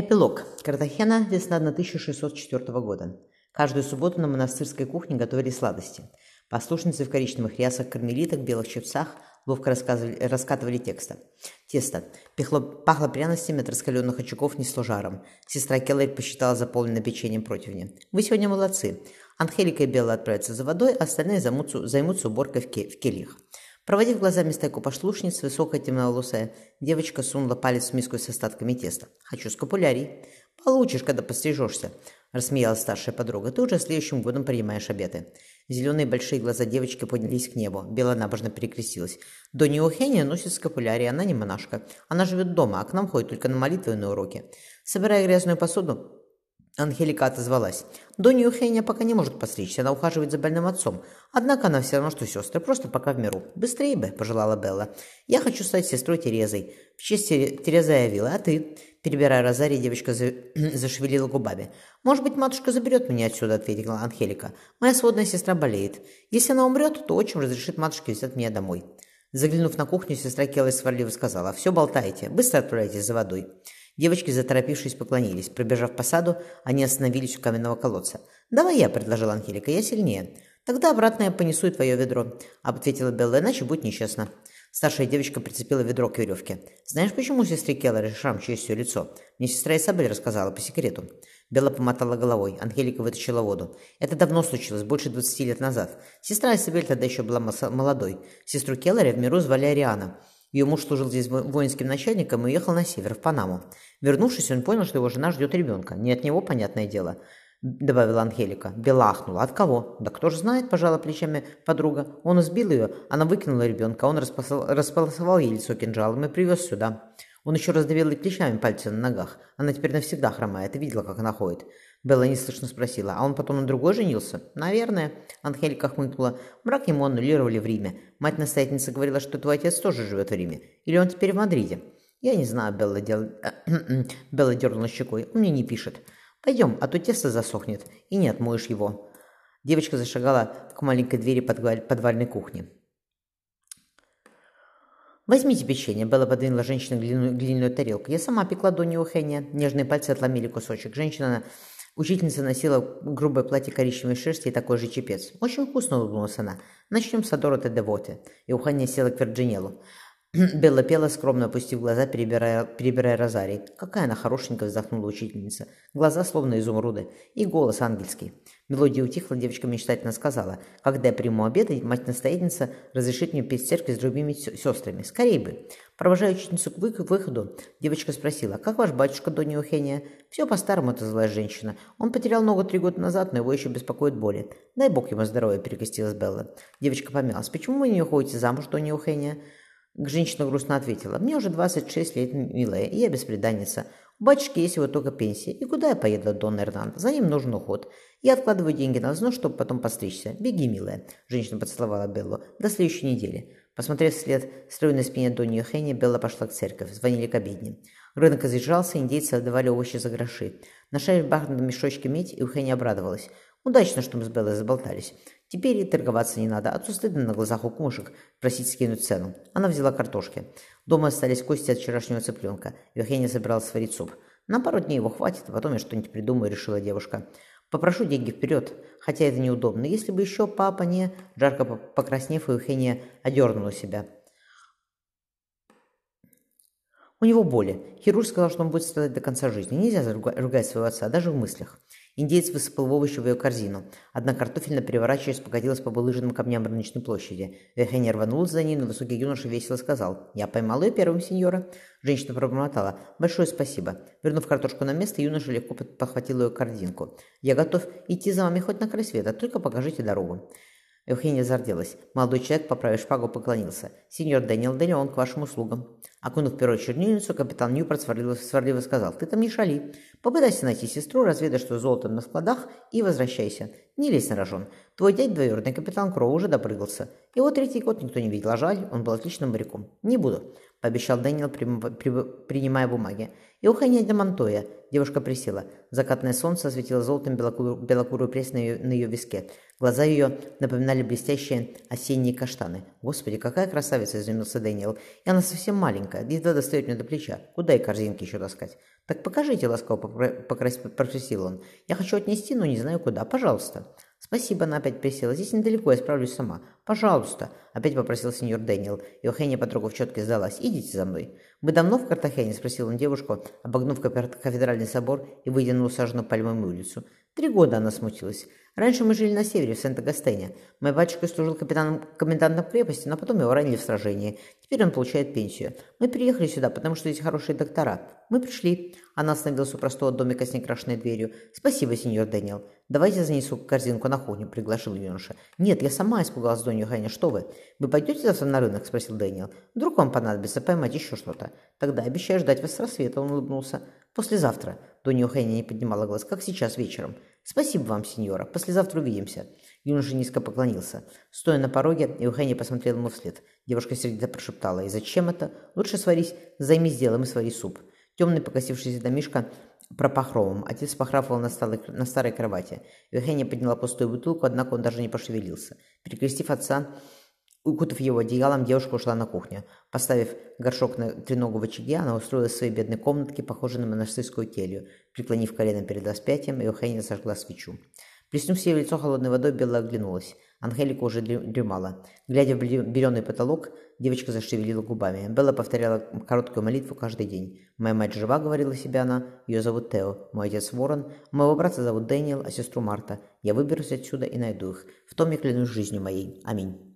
Эпилог. Картахена, весна 1604 года. Каждую субботу на монастырской кухне готовили сладости. Послушницы в коричневых рясах, кармелитах, белых чепцах ловко раскатывали тесто. Тесто. Пехло, пахло пряностями от раскаленных очагов, несло жаром. Сестра Келлер посчитала заполненное печеньем противня. «Вы сегодня молодцы. Анхелика и Белла отправятся за водой, а остальные займутся, займутся уборкой в, ке, в кельях». Проводив глазами стайку пошлушниц, высокая темноволосая девочка сунула палец в миску с остатками теста. «Хочу скапулярий». «Получишь, когда пострижешься», – рассмеялась старшая подруга. «Ты уже следующим годом принимаешь обеты». Зеленые большие глаза девочки поднялись к небу. Белла набожно перекрестилась. Донни Ухения носит скапулярий, она не монашка. Она живет дома, а к нам ходит только на молитвы и на уроки. Собирая грязную посуду, Ангелика отозвалась. Донни Ухения пока не может постричься, она ухаживает за больным отцом. Однако она все равно, что сестры, просто пока в миру. Быстрее бы, пожелала Белла. Я хочу стать сестрой Терезой. В честь Терезы явила, а ты? Перебирая розарий, девочка за... зашевелила губами. «Может быть, матушка заберет меня отсюда», — ответила Ангелика. «Моя сводная сестра болеет. Если она умрет, то отчим разрешит матушке взять меня домой». Заглянув на кухню, сестра Келла сварливо сказала. «Все болтаете. Быстро отправляйтесь за водой». Девочки, заторопившись, поклонились. Пробежав по саду, они остановились у каменного колодца. «Давай я», — предложила Ангелика, — «я сильнее». «Тогда обратно я понесу и твое ведро», — ответила Белла, — «иначе будет нечестно». Старшая девочка прицепила ведро к веревке. «Знаешь, почему сестре Келлер шрам через все лицо? Мне сестра Исабель рассказала по секрету». Белла помотала головой. Ангелика вытащила воду. Это давно случилось, больше двадцати лет назад. Сестра Исабель тогда еще была молодой. Сестру Келлера в миру звали Ариана. Ее муж служил здесь воинским начальником и уехал на север, в Панаму. Вернувшись, он понял, что его жена ждет ребенка. Не от него, понятное дело, добавила Ангелика. Бела ахнула. От кого? Да кто же знает, пожала плечами подруга. Он избил ее, она выкинула ребенка, он располосовал ей лицо кинжалом и привез сюда. Он еще раздавил ей плечами пальцы на ногах. Она теперь навсегда хромает. Ты видела, как она ходит? Белла неслышно спросила. «А он потом на другой женился?» «Наверное», — Анхелика хмыкнула. «Брак ему аннулировали в Риме. Мать-настоятельница говорила, что твой отец тоже живет в Риме. Или он теперь в Мадриде?» «Я не знаю», — Белла, дел... Белла дернула щекой. «Он мне не пишет. Пойдем, а то тесто засохнет, и не отмоешь его». Девочка зашагала к маленькой двери подвальной кухни. «Возьмите печенье», — Белла подвинула женщине глиняную, глиняную тарелку. «Я сама пекла до Неухения». Нежные пальцы отломили кусочек. Женщина Учительница носила грубое платье коричневой шерсти и такой же чепец. «Очень вкусно», — улыбнулась она. «Начнем с Адороты Девоты». И уханье села к Вирджинеллу. Белла пела, скромно опустив глаза, перебирая, перебирая розарий. «Какая она хорошенькая!» – вздохнула учительница. Глаза словно изумруды. И голос ангельский. Мелодия утихла, девочка мечтательно сказала. «Когда я приму обед, мать-настоятельница разрешит мне петь церкви с другими сестрами. Скорей бы!» Провожая учительницу к выходу, девочка спросила. «Как ваш батюшка, Донни Ухения?» «Все по-старому», – отозвалась женщина. «Он потерял ногу три года назад, но его еще беспокоит боли. Дай бог ему здоровья», – перекрестилась Белла. Девочка помялась. «Почему вы не уходите замуж, Донни Ухения?» Женщина грустно ответила. «Мне уже 26 лет, милая, и я беспреданница. У батюшки есть вот только пенсия. И куда я поеду, Дон Эрнан? За ним нужен уход. Я откладываю деньги на взнос, чтобы потом постричься. Беги, милая». Женщина поцеловала Беллу. «До следующей недели». Посмотрев вслед стройной спине Донни Хенни, Белла пошла к церковь. Звонили к обедне. Рынок разъезжался, индейцы отдавали овощи за гроши. Нашли в бархатном мешочке медь, и Ухенни обрадовалась. Удачно, что мы с Беллой заболтались. Теперь и торговаться не надо, а то стыдно на глазах у кумушек просить скинуть цену. Она взяла картошки. Дома остались кости от вчерашнего цыпленка. Евгения собиралась сварить суп. На пару дней его хватит, а потом я что-нибудь придумаю, решила девушка. Попрошу деньги вперед, хотя это неудобно. Если бы еще папа не... Жарко покраснев, Евгения одернула себя. У него боли. Хирург сказал, что он будет страдать до конца жизни. Нельзя ругать своего отца, даже в мыслях. Индеец высыпал овощи в ее корзину. Одна картофельно, переворачиваясь, покатилась по булыжным камням рыночной площади. Эхеня рванулась за ней, но высокий юноша весело сказал. «Я поймал ее первым, сеньора». Женщина пробормотала. «Большое спасибо». Вернув картошку на место, юноша легко подхватил ее корзинку. «Я готов идти за вами хоть на край света, только покажите дорогу». Евгения зарделась. Молодой человек, поправив шпагу, поклонился. «Сеньор Дэниел Делеон, к вашим услугам». Окунув перо чернильницу, капитан Ньюпорт сварливо, сварливо сказал. «Ты там не шали. Попытайся найти сестру, разведай, что золото на складах, и возвращайся. Не лезь на рожон. Твой дядь двоюродный капитан Кроу уже допрыгался. Его третий год никто не видел, а жаль, он был отличным моряком. Не буду». – пообещал Дэниел, принимая бумаги. «Еухения де Монтоя». Девушка присела. Закатное солнце осветило золотом белокурую, белокурую пресс на ее, на ее виске. Глаза ее напоминали блестящие осенние каштаны. «Господи, какая красавица!» – изумился Дэниел. «И она совсем маленькая, едва достает мне до плеча. Куда и корзинки еще таскать?» «Так покажите», – ласково попросил он. «Я хочу отнести, но не знаю куда. Пожалуйста». «Спасибо», она опять присела. «Здесь недалеко, я справлюсь сама». «Пожалуйста», — опять попросил сеньор Дэниел. Иохения подруга в четке сдалась. «Идите за мной». «Вы давно в Картахене?» — спросил он девушку, обогнув кафедральный собор и выйдя на усаженную пальмами улицу. «Три года она смутилась. Раньше мы жили на севере, в Сент-Агастене. Мой батюшка служил капитаном, комендантом крепости, но потом его ранили в сражении. Теперь он получает пенсию. Мы переехали сюда, потому что здесь хорошие доктора. Мы пришли. Она остановилась у простого домика с некрашенной дверью. «Спасибо, сеньор Дэниел. Давайте занесу корзинку на кухню», — приглашил юноша. «Нет, я сама испугалась, Донья Ханя. Что вы? Вы пойдете завтра на рынок?» — спросил Дэниел. «Вдруг вам понадобится поймать еще что-то?» «Тогда обещаю ждать вас с рассвета», — он улыбнулся. «Послезавтра». Донья Ханя не поднимала глаз. «Как сейчас вечером?» «Спасибо вам, сеньора. Послезавтра увидимся». Юноша низко поклонился. Стоя на пороге, Евгений посмотрел ему вслед. Девушка сердито прошептала. «И зачем это? Лучше сварись, займись делом и свари суп». Темный покосившийся домишка пропах ромом. Отец похрапывал на, столы, на старой кровати. Евгения подняла пустую бутылку, однако он даже не пошевелился. Перекрестив отца, Укутав его одеялом, девушка ушла на кухню. Поставив горшок на треногу в очаге, она устроилась в своей бедной комнатке, похожей на монастырскую келью. Преклонив колено перед распятием, Евгения зажгла свечу. Плеснув себе в лицо холодной водой, Белла оглянулась. Ангелика уже дремала. Глядя в береный потолок, девочка зашевелила губами. Белла повторяла короткую молитву каждый день. «Моя мать жива», — говорила себе она. «Ее зовут Тео. Мой отец Ворон. Моего брата зовут Дэниел, а сестру Марта. Я выберусь отсюда и найду их. В том я клянусь жизнью моей. Аминь».